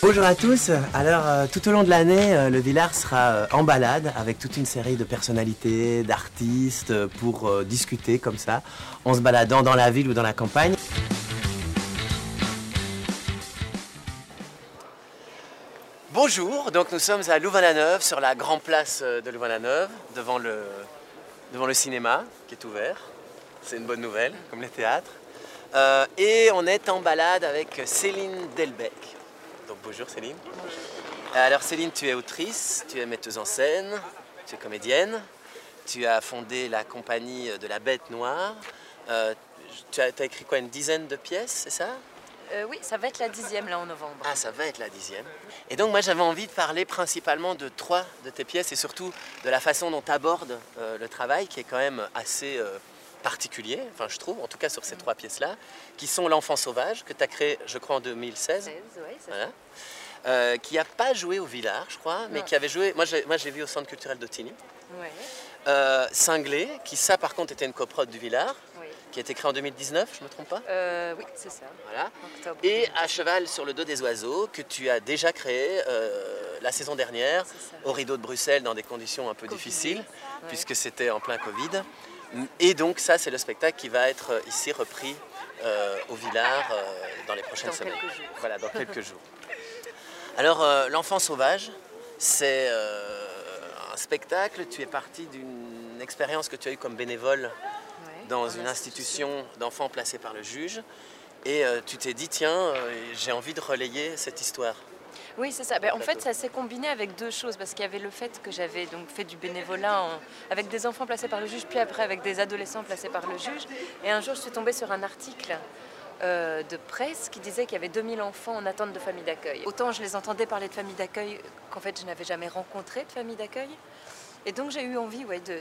Bonjour à tous. Alors, euh, tout au long de l'année, euh, le Villard sera euh, en balade avec toute une série de personnalités, d'artistes pour discuter comme ça, en se baladant dans la ville ou dans la campagne. Bonjour, donc nous sommes à Louvain-la-Neuve, sur la grande place de Louvain-la-Neuve, devant le, devant le cinéma qui est ouvert. C'est une bonne nouvelle, comme les théâtres. Euh, et on est en balade avec Céline Delbecq. Donc bonjour Céline. Alors Céline, tu es autrice, tu es metteuse en scène, tu es comédienne, tu as fondé la compagnie de la Bête Noire. Euh, tu as, as écrit quoi, une dizaine de pièces, c'est ça? Euh, oui, ça va être la dixième là en novembre. Ah, ça va être la dixième. Et donc, moi, j'avais envie de parler principalement de trois de tes pièces et surtout de la façon dont tu abordes euh, le travail, qui est quand même assez euh, particulier, enfin, je trouve, en tout cas sur ces trois pièces-là, qui sont L'Enfant Sauvage, que tu as créé, je crois, en 2016. 16, oui, c'est Voilà. Euh, qui n'a pas joué au Villard, je crois, mais qui avait joué. Moi, j'ai, vu au Centre culturel de Tigny. ça. Ouais, Euh, Cinglé, qui, ça, par contre, était une coprode du Villard, oui. qui a été créé en 2019, je ne me trompe pas? Euh, oui, c'est ça. Voilà. Octobre. Et À cheval sur le dos des oiseaux, que tu as déjà créé euh, la saison dernière, au rideau de Bruxelles, dans des conditions un peu Covid. difficiles, Ouais. puisque c'était en plein Covid. Et donc ça, c'est le spectacle qui va être euh, ici repris euh, au Villard euh, dans les prochaines Dans semaines. jours. Voilà, dans quelques jours. Alors, euh, L'Enfant Sauvage, c'est un spectacle. Tu es parti d'une expérience que tu as eue comme bénévole Ouais, dans une institution d'enfants placés par le juge. Et tu t'es dit, tiens, j'ai envie de relayer cette histoire. Oui, c'est ça. Ben, en fait, ça s'est combiné avec deux choses parce qu'il y avait le fait que j'avais donc fait du bénévolat en- avec des enfants placés par le juge, puis après avec des adolescents placés par le juge. Et un jour, je suis tombée sur un article euh, de presse qui disait qu'il y avait 2000 enfants en attente de famille d'accueil. Autant je les entendais parler de famille d'accueil qu'en fait, je n'avais jamais rencontré de famille d'accueil. Et donc j'ai eu envie ouais, de,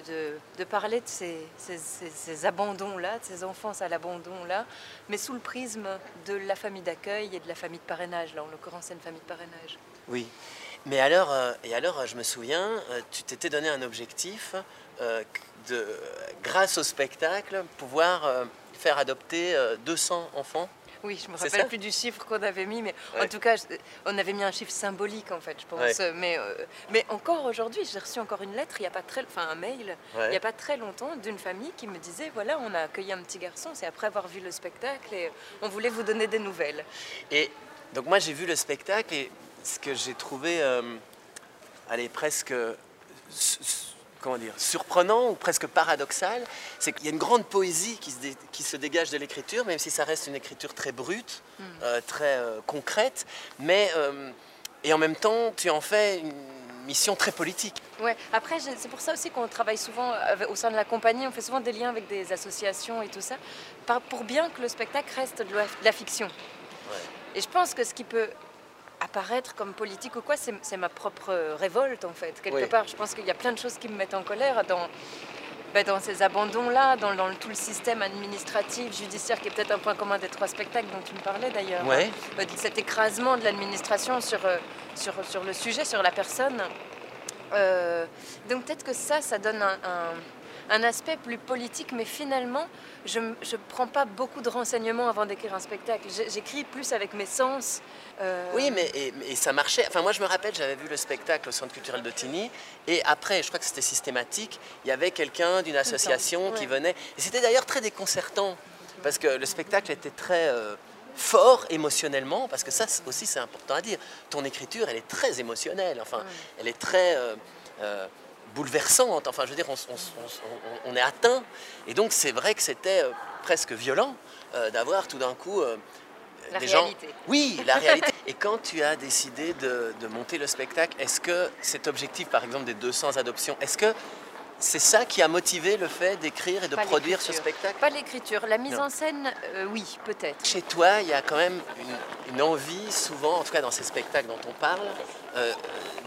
de- parler de ces, ces- ces- abandons-là, de ces enfances à l'abandon-là, mais sous le prisme de la famille d'accueil et de la famille de parrainage. Là, en l'occurrence, c'est une famille de parrainage. Oui. Mais alors, euh, et alors, je me souviens, euh, tu t'étais donné un objectif euh, de, grâce au spectacle, pouvoir euh, faire adopter euh, 200 enfants. Oui, je me rappelle plus du chiffre qu'on avait mis, mais en tout cas, on avait mis un chiffre symbolique en fait, je pense. Ouais. Mais, euh, mais encore aujourd'hui, j'ai reçu encore une lettre, il n'y a pas très, enfin un mail, il n'y a pas très longtemps, d'une famille qui me disait voilà, on a accueilli un petit garçon, c'est après avoir vu le spectacle et on voulait vous donner des nouvelles. Et donc moi j'ai vu le spectacle et ce que j'ai trouvé, euh, allez, presque, comment dire, surprenant ou presque paradoxal, c'est qu'il y a une grande poésie qui se, dé- qui se dégage de l'écriture, même si ça reste une écriture très brute, euh, très euh, concrète, mais euh, et en même temps tu en fais une mission très politique. Ouais. Après, c'est pour ça aussi qu'on travaille souvent avec- au sein de la compagnie, on fait souvent des liens avec des associations et tout ça, pour bien que le spectacle reste de la, de la fiction. Et je pense que ce qui peut apparaître comme politique ou quoi, c'est ma propre révolte en fait. Quelque Oui. part, je pense qu'il y a plein de choses qui me mettent en colère dans, ben, dans ces abandons-là, dans, dans tout le système administratif, judiciaire, qui est peut-être un point commun des trois spectacles dont tu me parlais d'ailleurs. Ouais. Euh, de cet écrasement de l'administration sur, euh, sur, sur le sujet, sur la personne. Euh, donc peut-être que ça, ça donne un, un- un aspect plus politique, mais finalement, je ne prends pas beaucoup de renseignements avant d'écrire un spectacle. J'écris plus avec mes sens. euh, Oui, mais et, et ça marchait. Enfin, moi, je me rappelle, j'avais vu le spectacle au Centre culturel de Tigny, et après, je crois que c'était systématique, il y avait quelqu'un d'une association qui venait. Et c'était d'ailleurs très déconcertant, parce que le spectacle était très euh, fort émotionnellement, parce que ça aussi, c'est important à dire. Ton écriture, elle est très émotionnelle, enfin, elle est très euh, bouleversante. Enfin, je veux dire, on, est atteint. Et donc, c'est vrai que c'était euh, presque violent euh, d'avoir tout d'un coup. euh, La des gens- réalité. Oui, la réalité. Et quand tu as décidé de, de monter le spectacle, est-ce que cet objectif, par exemple, des 200 adoptions, est-ce que c'est ça qui a motivé le fait d'écrire et de Pas produire ce spectacle Pas l'écriture. La mise Non. en scène, euh, oui, peut-être. Chez toi, il y a quand même une, une envie, souvent, en tout cas dans ces spectacles dont on parle, euh,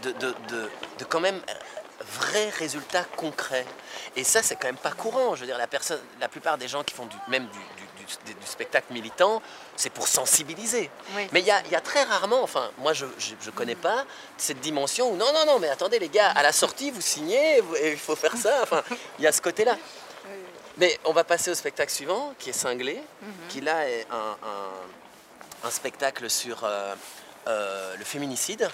de, de, de- de quand même vrais résultats concrets. Et ça, c'est quand même pas courant. Je veux dire, la, personne, la plupart des gens qui font du, même du, du- du- du spectacle militant, c'est pour sensibiliser. Oui. Mais il y a, il y a très rarement, enfin, moi je ne connais pas cette dimension où non, non, non, mais attendez les gars, à la sortie, vous signez, il faut faire ça. Enfin, il y a ce côté-là. Mais on va passer au spectacle suivant, qui est cinglé, qui là est un, un- un spectacle sur euh, euh, le féminicide.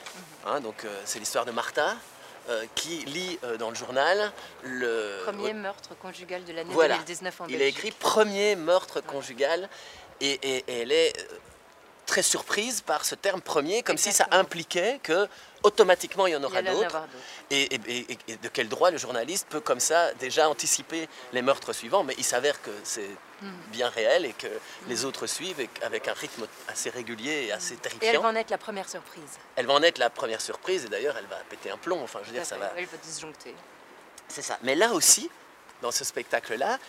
Hein, donc euh, c'est l'histoire de Martha euh, qui lit euh, dans le journal le Premier meurtre conjugal de l'année Voilà. 2019 en il a Belgique. écrit premier meurtre conjugal et, et- et elle est euh, très surprise par ce terme premier, comme si ça impliquait que automatiquement il y en aura d'autres. Et, et- et- et de quel droit le journaliste peut comme ça déjà anticiper les meurtres suivants Mais il s'avère que c'est Hmm. bien réel et que les autres suivent et avec un rythme assez régulier et assez Et elle terrifiant. va en être la première surprise. Elle va en être la première surprise et d'ailleurs elle va péter un plomb. Enfin, je veux dire, ça va. Elle va disjoncter. C'est ça. Mais là aussi, dans ce spectacle-là,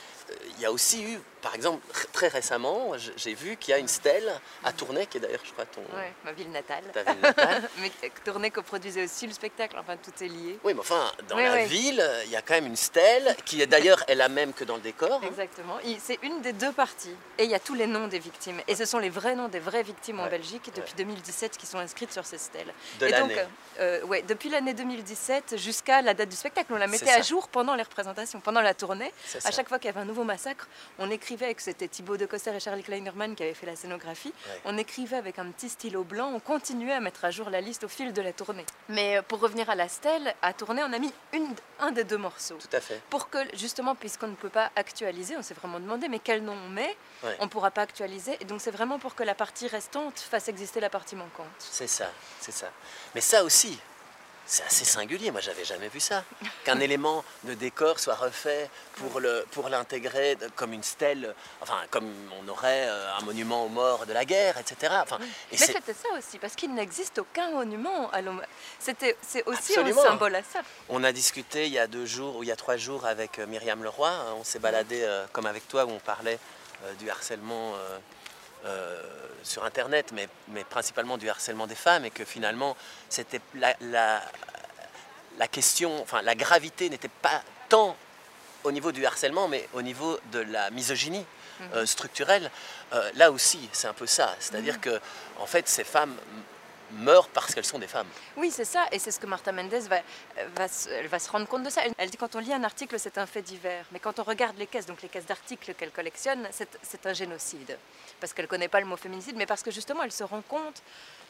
il y a aussi eu, par exemple, très récemment, j'ai vu qu'il y a une stèle à Tournai, qui est d'ailleurs, je crois, ton, Ouais, ma ville natale. ta ville natale. Mais Tournai coproduisait aussi le spectacle, enfin tout est lié. Oui, mais enfin, dans Oui, la oui. ville, il y a quand même une stèle qui est d'ailleurs est la même que dans le décor. hein. Exactement. C'est une des deux parties. Et il y a tous les noms des victimes. Et ce sont les vrais noms des vraies victimes en Belgique depuis 2017 qui sont inscrites sur ces stèles. De et donc, euh, ouais, depuis l'année 2017 jusqu'à la date du spectacle, on la mettait à jour pendant les représentations, pendant la tournée. À chaque fois qu'il y avait un nouveau massacre, on écrivait avec c'était Thibaut de Coster et Charlie Kleinerman qui avaient fait la scénographie. Ouais. On écrivait avec un petit stylo blanc, on continuait à mettre à jour la liste au fil de la tournée. Mais euh, pour revenir à la stèle, à tourner, on a mis une, un des deux morceaux Tout à fait. pour que justement, puisqu'on ne peut pas actualiser, on s'est vraiment demandé, mais quel nom on met? Ouais. On ne pourra pas actualiser. Et donc c'est vraiment pour que la partie restante fasse exister la partie manquante. C'est ça, c'est ça. Mais ça aussi, c'est assez singulier. Moi, j'avais jamais vu ça. Qu'un élément de décor soit refait pour le pour l'intégrer comme une stèle, enfin comme on aurait euh, un monument aux morts de la guerre, etc. Enfin, et mais c'était ça aussi, parce qu'il n'existe aucun monument à l'homme. C'était, c'est aussi Absolument. un symbole à ça. On a discuté il y a deux jours ou il y a trois jours avec euh, Myriam Leroy. hein, On s'est baladé euh, comme avec toi où on parlait du harcèlement euh, sur Internet, mais, mais principalement du harcèlement des femmes et que finalement c'était la, la, la question, enfin la gravité n'était pas tant au niveau du harcèlement, mais au niveau de la misogynie euh, structurelle. Euh, là aussi, c'est un peu ça. C'est-à-dire que en fait, ces femmes meurent parce qu'elles sont des femmes. Oui, c'est ça, et c'est ce que Martha Mendes va, va, se- elle va se rendre compte de ça. Elle, dit quand on lit un article, c'est un fait divers, mais quand on regarde les caisses, donc les caisses d'articles qu'elle collectionne, c'est c'est un génocide. Parce qu'elle ne connaît pas le mot féminicide, mais parce que justement, elle se rend compte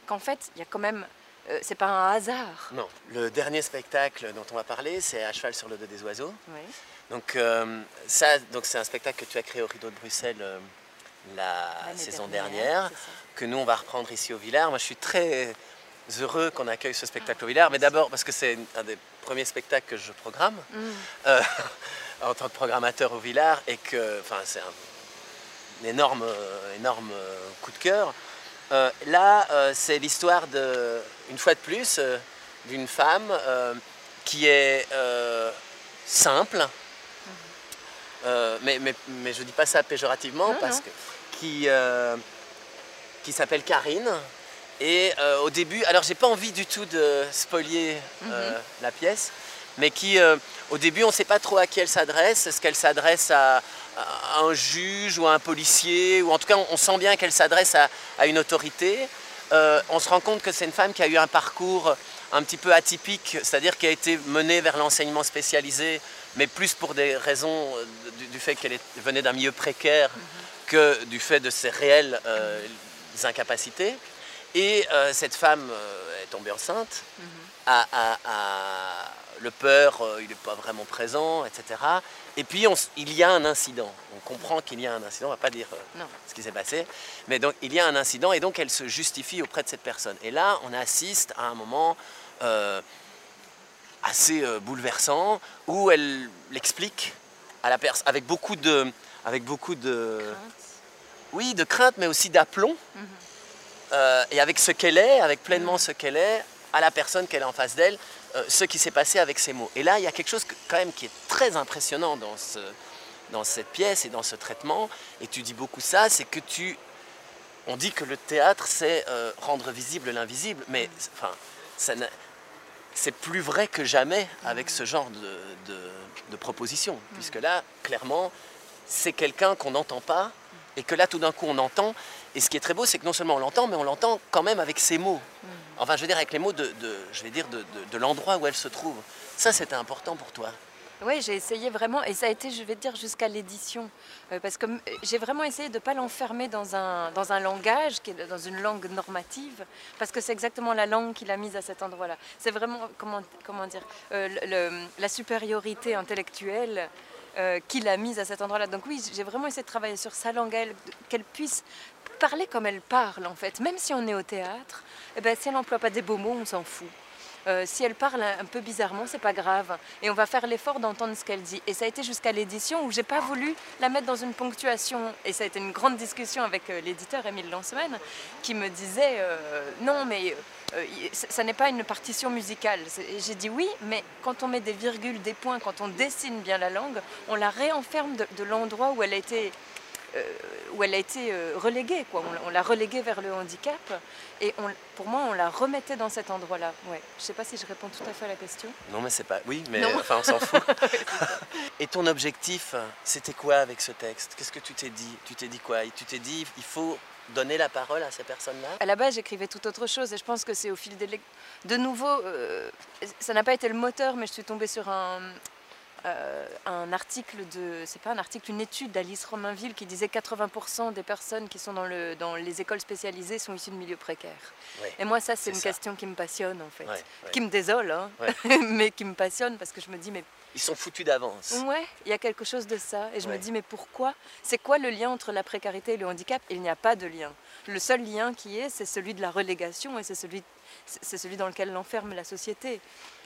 qu'en fait, il y a quand même. euh, c'est pas un hasard. Non. Le dernier spectacle dont on va parler, c'est À cheval sur le dos des oiseaux. Oui. Donc euh, ça, donc c'est un spectacle que tu as créé au Rideau de Bruxelles euh, la saison dernière, que nous on va reprendre ici au Villard. Moi, je suis très heureux qu'on accueille ce spectacle au Villard, mais d'abord parce que c'est un des premiers spectacles que je programme Mm. euh, en tant que programmateur au Villard et que, enfin, c'est un, énorme, énorme euh, coup de cœur. Euh, là, euh, c'est l'histoire de, une fois de plus, d'une femme qui est simple, euh, mais, mais, mais je dis pas ça péjorativement Non, parce non. que qui, euh, qui s'appelle Karine. Et euh, au début, alors j'ai pas envie du tout de spolier euh, la pièce, mais qui au début on ne sait pas trop à qui elle s'adresse. Est-ce qu'elle s'adresse à, à un juge ou à un policier Ou en tout cas on, on sent bien qu'elle s'adresse à, à une autorité. On se rend compte que c'est une femme qui a eu un parcours un petit peu atypique, c'est-à-dire qui a été menée vers l'enseignement spécialisé, mais plus pour des raisons euh, du, du fait qu'elle venait d'un milieu précaire que du fait de ses réelles euh, incapacités. Et euh, cette femme est tombée enceinte, a- a- a- le peur, il n'est pas vraiment présent, etc. Et puis on il y a un incident. On comprend qu'il y a un incident, on ne va pas dire euh, ce qui s'est passé, mais donc il y a un incident et donc elle se justifie auprès de cette personne. Et là, on assiste à un moment euh, assez euh, bouleversant où elle l'explique à la personne avec beaucoup de, avec beaucoup de, oui, de crainte, mais aussi d'aplomb. Euh, et avec ce qu'elle est, avec pleinement ce qu'elle est, à la personne qu'elle a en face d'elle, euh, ce qui s'est passé avec ces mots. Et là, il y a quelque chose que- quand même qui est très impressionnant dans, ce, dans cette pièce et dans ce traitement, et tu dis beaucoup ça, c'est que tu... On dit que le théâtre, c'est euh, rendre visible l'invisible, mais enfin, ça c'est plus vrai que jamais avec ce genre de, de, de proposition, puisque là, clairement, c'est quelqu'un qu'on n'entend pas, et que là, tout d'un coup, on entend. Et ce qui est très beau, c'est que non seulement on l'entend, mais on l'entend quand même avec ses mots. Enfin, je veux dire, avec les mots de, de- je vais dire, de, de- de l'endroit où elle se trouve. Ça, c'était important pour toi. Oui, j'ai essayé vraiment, et ça a été, je vais dire, jusqu'à l'édition. Euh, parce que euh, j'ai vraiment essayé de ne pas l'enfermer dans un, dans un langage, dans une langue normative, parce que c'est exactement la langue qu'il a mise à cet endroit-là. C'est vraiment, comment, comment dire, euh, la supériorité intellectuelle qu'il a mise à cet endroit-là. Donc oui, j'ai vraiment essayé de travailler sur sa langue, qu'elle puisse parler comme elle parle, en fait. Même si on est au théâtre, eh ben, si elle n'emploie pas des beaux mots, on s'en fout. Euh, si elle parle un peu bizarrement, c'est pas grave. Et on va faire l'effort d'entendre ce qu'elle dit. Et ça a été jusqu'à l'édition où j'ai pas voulu la mettre dans une ponctuation. Et ça a été une grande discussion avec euh, l'éditeur Émile Lanceman qui me disait euh, non, mais ça n'est pas une partition musicale. J'ai dit oui, mais quand on met des virgules, des points, quand on dessine bien la langue, on la réenferme de, de l'endroit où elle a été où elle a été euh, reléguée. Quoi. On, l'a- on l'a reléguée vers le handicap et on, pour moi, on la remettait dans cet endroit-là. Ouais. Je ne sais pas si je réponds tout à fait à la question. Non, mais c'est pas. Oui, mais Non. enfin, on s'en fout. Et ton objectif, c'était quoi avec ce texte? Qu'est-ce que tu t'es dit? Tu t'es dit quoi? Tu t'es dit, il faut donner la parole à ces personnes-là? À la base, j'écrivais tout autre chose et je pense que c'est au fil des... De nouveau, euh, ça n'a pas été le moteur, mais je suis tombée sur un, euh, un article de... C'est pas un article, une étude d'Alice Romainville qui disait 80% des personnes qui sont dans, le, dans les écoles spécialisées sont issues de milieux précaires. Ouais. Et moi, ça, c'est une ça. question qui me passionne en fait. Ouais, ouais. Qui me désole, hein, mais qui me passionne parce que je me dis, mais Ils sont foutus d'avance. Ouais, il y a quelque chose de ça. Et je me dis, mais pourquoi? C'est quoi le lien entre la précarité et le handicap? Il n'y a pas de lien. Le seul lien qui est, c'est celui de la relégation et c'est celui, c'est celui dans lequel l'enferme la société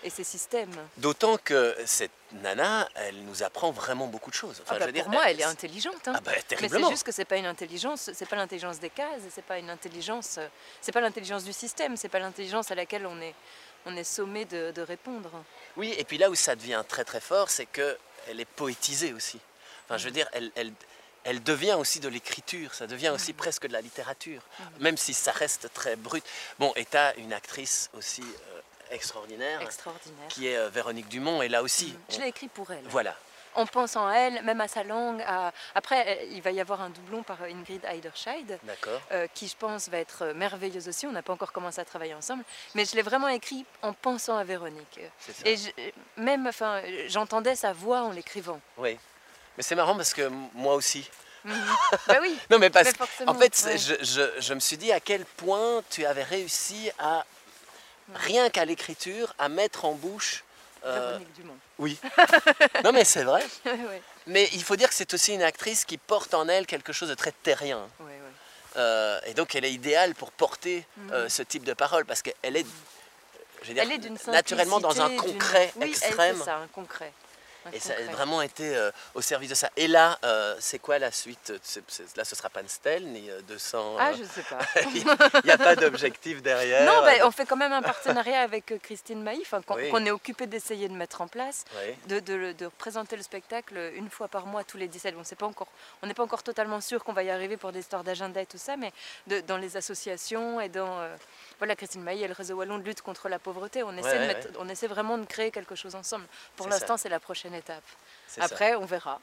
et ses systèmes. D'autant que cette nana, elle nous apprend vraiment beaucoup de choses. Enfin, Ah bah, je veux pour dire, moi, elle est intelligente. hein. Ah bah, mais c'est juste que c'est pas une intelligence, c'est pas l'intelligence des cases, c'est pas une intelligence, euh, c'est pas l'intelligence du système, c'est pas l'intelligence à laquelle on est, on est sommé de, de répondre. Oui, et puis là où ça devient très très fort, c'est que elle est poétisée aussi. Enfin, je veux dire, elle, elle, elle devient aussi de l'écriture, ça devient aussi presque de la littérature, même si ça reste très brut. Bon, et tu as une actrice aussi euh, extraordinaire, Extraordinaire. qui est euh, Véronique Dumont, et là aussi, Je on- l'ai écrit pour elle. voilà. en pensant à elle, même à sa langue. à- Après, il va y avoir un doublon par Ingrid Heiderscheid, euh, qui je pense va être merveilleuse aussi. On n'a pas encore commencé à travailler ensemble, mais je l'ai vraiment écrit en pensant à Véronique. Et je- même, enfin, j'entendais sa voix en l'écrivant. Oui. Mais c'est marrant parce que moi aussi. bah oui. Non, mais parce Mais en fait, ouais. je, je- je me suis dit à quel point tu avais réussi à, rien qu'à l'écriture, à mettre en bouche. euh, Dumont. oui. non, mais c'est vrai. ouais, Mais il faut dire que c'est aussi une actrice qui porte en elle quelque chose de très terrien. ouais, ouais. Euh, et donc, elle est idéale pour porter euh, ce type de parole parce qu'elle est, je veux dire, Elle est d'une naturellement dans un concret oui, elle, extrême. c'est ça, un concret. Et ça a vraiment été euh, au service de ça. Et là, euh, c'est quoi la suite c'est- Là, ce sera pas une stèle ni euh, 200. Ah, euh, je sais pas. Il n'y a pas d'objectif derrière. Non, bah, on fait quand même un partenariat avec euh, Christine Maïf, hein, qu'on Oui. est occupé d'essayer de mettre en place, Oui. de, de, de présenter le spectacle une fois par mois, tous les 17. Bon, c'est pas encore, on n'est pas encore totalement sûr qu'on va y arriver pour des histoires d'agenda et tout ça, mais de- dans les associations et dans. euh, voilà, Christine Maïf et le réseau Wallon de lutte contre la pauvreté. On essaie, Ouais, de ouais, on essaie vraiment de créer quelque chose ensemble. Pour l'instant, c'est la prochaine étape. ça. Après, on verra.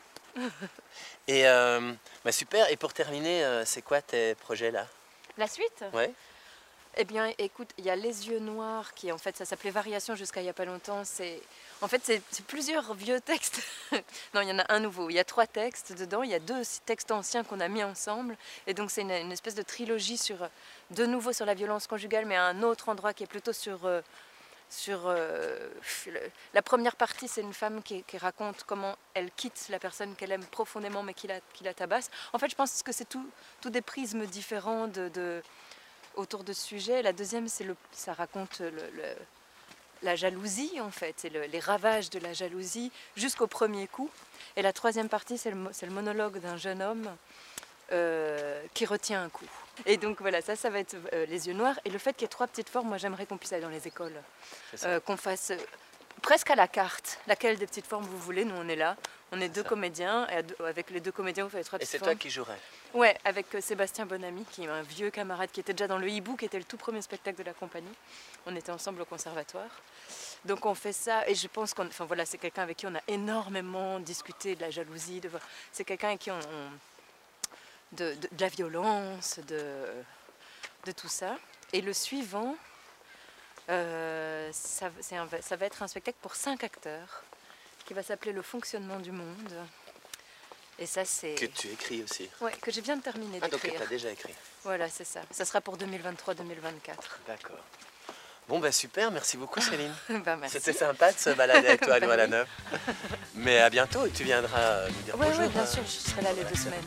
Et euh, bah, super. Et pour terminer, euh, c'est quoi tes projets là? La suite? Ouais. Eh bien, écoute, il y a Les Yeux Noirs, qui en fait, ça s'appelait Variation jusqu'à il n'y a pas longtemps. C'est, en fait, c'est plusieurs vieux textes. non, il y en a un nouveau. Il y a trois textes dedans. Il y a deux textes anciens qu'on a mis ensemble. Et donc, c'est une, espèce de trilogie sur, de nouveau sur la violence conjugale, mais à un autre endroit qui est plutôt sur. euh, sur euh, la première partie, c'est une femme qui, raconte comment elle quitte la personne qu'elle aime profondément mais qui la, qui la tabasse. En fait, je pense que c'est tout, tout des prismes différents de- autour de ce sujet. La deuxième, c'est le, ça raconte le- le- la jalousie, en fait, c'est le- les ravages de la jalousie jusqu'au premier coup. Et la troisième partie, c'est le, c'est le monologue d'un jeune homme euh, qui retient un coup. Et donc voilà, ça, ça va être euh, les yeux noirs. Et le fait qu'il y ait trois petites formes, moi j'aimerais qu'on puisse aller dans les écoles. Euh, qu'on fasse presque à la carte, laquelle des petites formes vous voulez. Nous, on est là, on est deux ça. comédiens, et deux- avec les deux comédiens, vous faites trois Et c'est toi qui jouerais. Ouais, avec euh, Sébastien Bonamy, qui est un vieux camarade qui était déjà dans le hibou, qui était le tout premier spectacle de la compagnie. On était ensemble au conservatoire. Donc on fait ça, et je pense qu'on, enfin voilà, c'est quelqu'un avec qui on a énormément discuté de la jalousie. De, c'est quelqu'un avec qui on, on- de, de- de la violence, de, de tout ça. Et le suivant, euh, ça, c'est un- ça va être un spectacle pour cinq acteurs qui va s'appeler Le fonctionnement du monde. Et ça, c'est. Que tu écris aussi. Ouais, que j'ai bien terminé Ah, donc tu d'écrire. as déjà écrit. Voilà, c'est ça. Ça sera pour 2023-2024. D'accord. Bon, bah super, merci beaucoup Céline. bah. C'était sympa de se balader avec toi à Bah Louvain-la-Neuve. Mais à bientôt et tu viendras euh, nous dire Ouais, bonjour. ouais, bien hein. sûr, je serai là les deux semaines.